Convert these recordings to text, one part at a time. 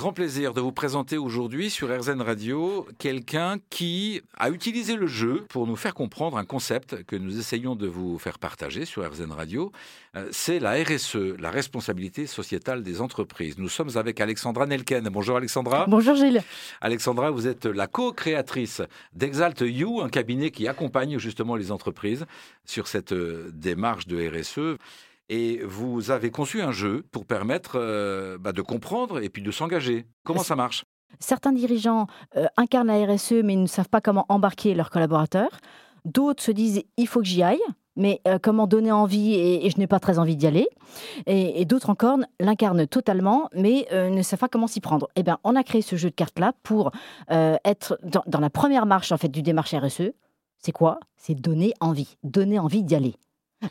Grand plaisir de vous présenter aujourd'hui sur RZN Radio quelqu'un qui a utilisé le jeu pour nous faire comprendre un concept que nous essayons de vous faire partager sur RZN Radio. Euh, c'est la RSE, la responsabilité sociétale des entreprises. Nous sommes avec Alexandra Nelken. Bonjour Alexandra. Bonjour Gilles. Alexandra, vous êtes la co-créatrice d'Exalt You, un cabinet qui accompagne justement les entreprises sur cette euh, démarche de RSE et vous avez conçu un jeu pour permettre euh, bah, de comprendre et puis de s'engager. Comment ça marche? Certains dirigeants euh, incarnent la RSE mais ne savent pas comment embarquer leurs collaborateurs. D'autres se disent il faut que j'y aille, mais euh, comment donner envie et, je n'ai pas très envie d'y aller. Et, d'autres encore l'incarnent totalement, mais ne savent pas comment s'y prendre. Eh bien, on a créé ce jeu de cartes-là pour être dans, dans, la première marche en fait du démarche RSE. C'est quoi? C'est donner envie, donner envie d'y aller.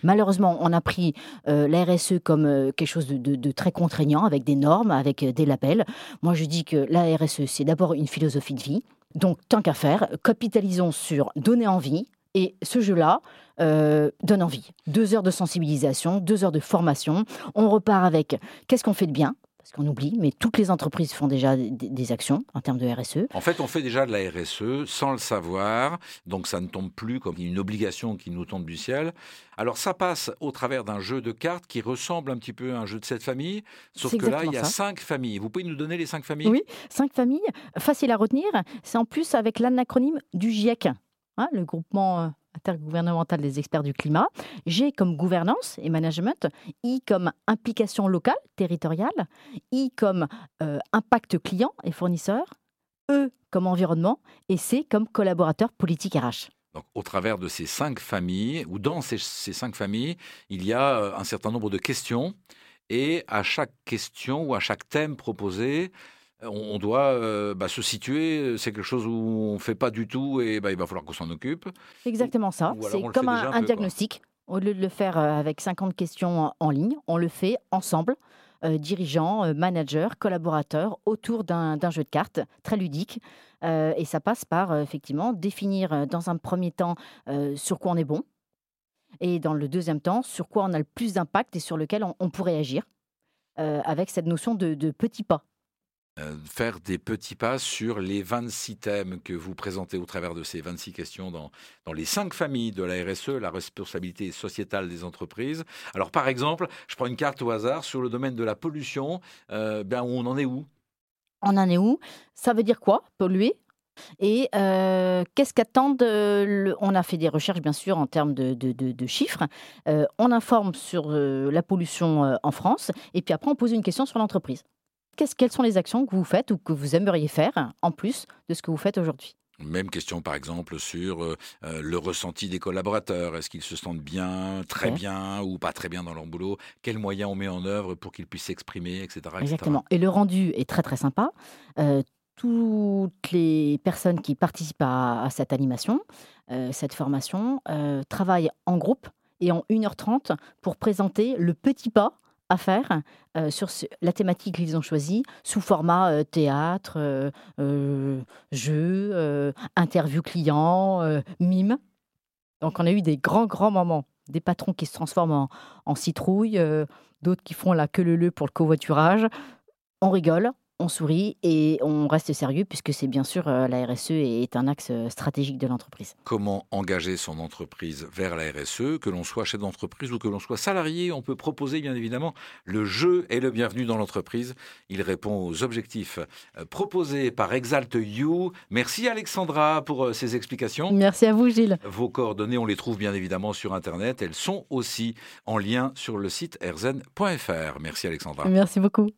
Malheureusement, on a pris euh, la RSE comme euh, quelque chose de, très contraignant, avec des normes, avec euh, des labels. Moi, je dis que la RSE, c'est d'abord une philosophie de vie. Donc, tant qu'à faire, capitalisons sur donner envie. Et ce jeu-là donne envie. Deux heures de sensibilisation, deux heures de formation. On repart avec qu'est-ce qu'on fait de bien? Parce qu'on oublie, mais toutes les entreprises font déjà des, actions en termes de RSE. En fait, on fait déjà de la RSE sans le savoir, donc ça ne tombe plus comme une obligation qui nous tombe du ciel. Alors ça passe au travers d'un jeu de cartes qui ressemble un petit peu à un jeu de cette famille, sauf que là, il y a cinq familles. Vous pouvez nous donner les cinq familles? Oui, cinq familles, facile à retenir. C'est en plus avec l'acronyme du GIEC, hein, le groupement euh, intergouvernementale des experts du climat, G comme gouvernance et management, I comme implication locale, territoriale, I comme euh, impact client et fournisseur, E comme environnement et C comme collaborateur politique RH. Donc, au travers de ces cinq familles, ou dans ces, cinq familles, il y a euh, un certain nombre de questions. Et à chaque question ou à chaque thème proposé, on doit euh, bah, se situer, c'est quelque chose où on ne fait pas du tout et bah, il va falloir qu'on s'en occupe. Exactement ça, c'est comme un, diagnostic. Au lieu de le faire euh, avec 50 questions en ligne, on le fait ensemble, euh, dirigeants, managers, collaborateurs, autour d'un jeu de cartes très ludique. et ça passe par effectivement définir dans un premier temps sur quoi on est bon, et dans le deuxième temps sur quoi on a le plus d'impact et sur lequel on, pourrait agir, avec cette notion de petits pas. Euh, faire des petits pas sur les 26 thèmes que vous présentez au travers de ces 26 questions dans, dans les cinq familles de la RSE, la responsabilité sociétale des entreprises. Alors par exemple, je prends une carte au hasard sur le domaine de la pollution. Euh, ben, on en est où? On en est où? Ça veut dire quoi, polluer? Et euh, qu'est-ce qu'attendent On a fait des recherches, bien sûr, en termes de, de, chiffres. on informe sur la pollution en France, et puis après, on pose une question sur l'entreprise quelles sont les actions que vous faites ou que vous aimeriez faire en plus de ce que vous faites aujourd'hui? Même question, par exemple, sur euh, euh, le ressenti des collaborateurs. Est-ce qu'ils se sentent bien, très bien ou pas très bien dans leur boulot? Quels moyens on met en œuvre pour qu'ils puissent s'exprimer, etc., Exactement. Et le rendu est très, très sympa. Euh, toutes les personnes qui participent à, cette animation, cette formation, travaillent en groupe et en 1h30 pour présenter le petit pas à faire euh, sur la thématique qu'ils ont choisie sous format euh, théâtre, euh, jeu, interview client, mime. Donc on a eu des grands, grands moments. Des patrons qui se transforment en, en citrouille, d'autres qui font la queue le pour le covoiturage. On rigole, on sourit et on reste sérieux puisque c'est bien sûr euh, la RSE est un axe euh, stratégique de l'entreprise. Comment engager son entreprise vers la RSE Que l'on soit chef d'entreprise ou que l'on soit salarié, on peut proposer bien évidemment le jeu est le bienvenu dans l'entreprise. Il répond aux objectifs euh, proposés par Exalt You. Merci Alexandra pour ces explications. Merci à vous Gilles. Vos coordonnées, on les trouve bien évidemment sur Internet. Elles sont aussi en lien sur le site erzen.fr. Merci Alexandra. Merci beaucoup.